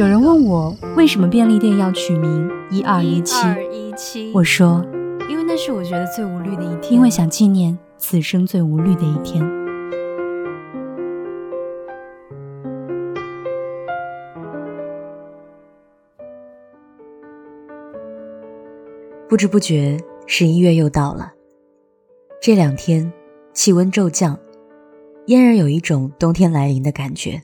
有人问我为什么便利店要取名一二一七？我说，因为那是我觉得最无虑的一天，因为想纪念此生最无虑的一天。不知不觉，十一月又到了。这两天气温骤降，嫣然有一种冬天来临的感觉。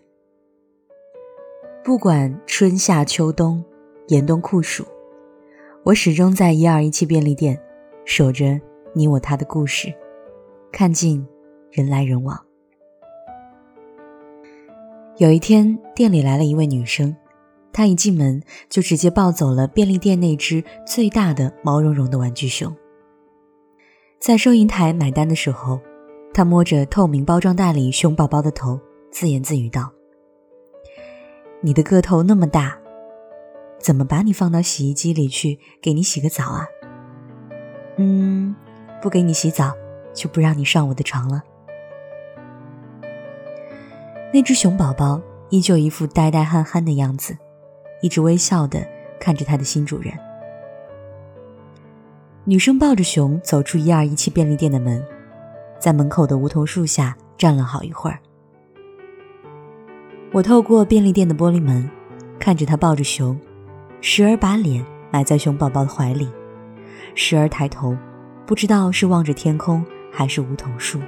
不管春夏秋冬，严冬酷暑，我始终在一二一七便利店守着你我他的故事，看尽人来人往。有一天，店里来了一位女生，她一进门就直接抱走了便利店那只最大的毛茸茸的玩具熊。在收银台买单的时候，她摸着透明包装袋里熊宝宝的头，自言自语道。你的个头那么大，怎么把你放到洗衣机里去给你洗个澡啊？嗯，不给你洗澡，就不让你上我的床了。那只熊宝宝依旧一副呆呆憨憨的样子，一直微笑的看着他的新主人。女生抱着熊走出一二一七便利店的门，在门口的梧桐树下站了好一会儿。我透过便利店的玻璃门，看着他抱着熊，时而把脸埋在熊宝宝的怀里，时而抬头，不知道是望着天空还是梧桐树。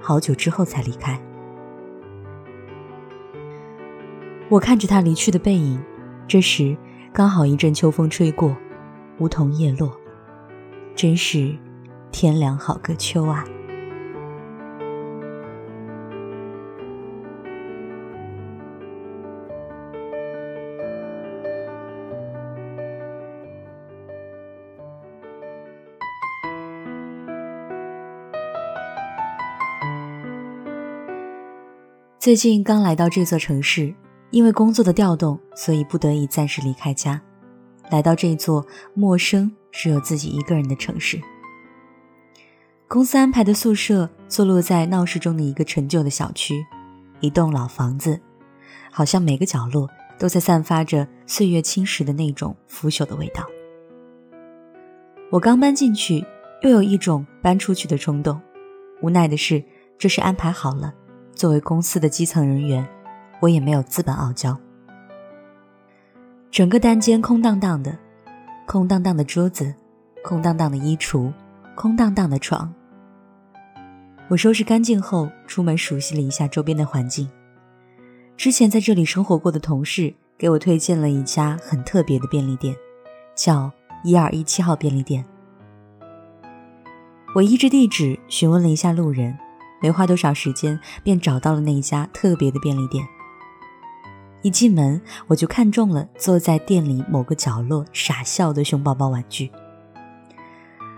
好久之后才离开。我看着他离去的背影，这时刚好一阵秋风吹过，梧桐叶落，真是天凉好个秋啊！最近刚来到这座城市，因为工作的调动，所以不得已暂时离开家，来到这座陌生、只有自己一个人的城市。公司安排的宿舍坐落在闹市中的一个陈旧的小区，一栋老房子，好像每个角落都在散发着岁月侵蚀的那种腐朽的味道。我刚搬进去，又有一种搬出去的冲动。无奈的是，这是安排好了。作为公司的基层人员，我也没有资本傲娇。整个单间空荡荡的，空荡荡的桌子，空荡荡的衣橱，空荡荡的床。我收拾干净后，出门熟悉了一下周边的环境。之前在这里生活过的同事给我推荐了一家很特别的便利店，叫一二一七号便利店。我依着地址询问了一下路人。没花多少时间，便找到了那一家特别的便利店。一进门，我就看中了坐在店里某个角落傻笑的熊宝宝玩具，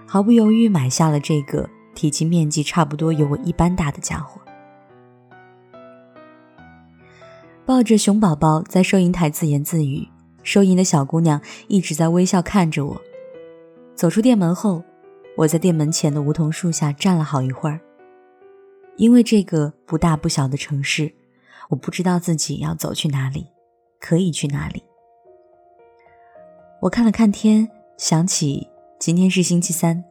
毫不犹豫买下了这个体积面积差不多有我一般大的家伙。抱着熊宝宝在收银台自言自语，收银的小姑娘一直在微笑看着我。走出店门后，我在店门前的梧桐树下站了好一会儿。因为这个不大不小的城市，我不知道自己要走去哪里，可以去哪里。我看了看天，想起今天是星期三，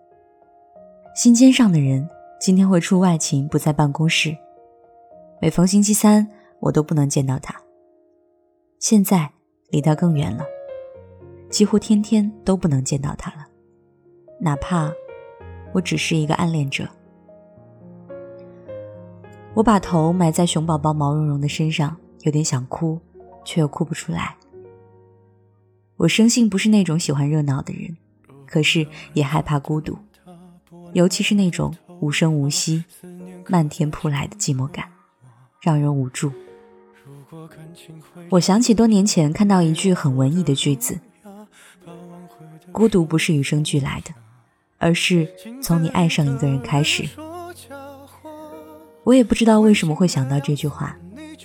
心尖上的人今天会出外勤，不在办公室。每逢星期三，我都不能见到他。现在离他更远了，几乎天天都不能见到他了，哪怕我只是一个暗恋者。我把头埋在熊宝宝毛茸茸的身上，有点想哭，却又哭不出来。我生性不是那种喜欢热闹的人，可是也害怕孤独，尤其是那种无声无息、漫天扑来的寂寞感，让人无助。我想起多年前看到一句很文艺的句子：“孤独不是与生俱来的，而是从你爱上一个人开始。”我也不知道为什么会想到这句话，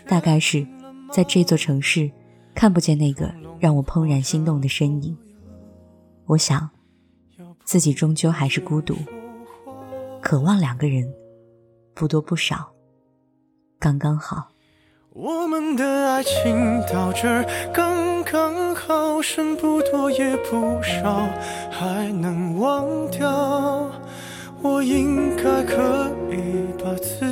大概是在这座城市看不见那个让我怦然心动的身影。我想，自己终究还是孤独，渴望两个人，不多不少，刚刚好。我们的爱情到这刚刚好，剩不多也不少，还能忘掉。我应该可以把自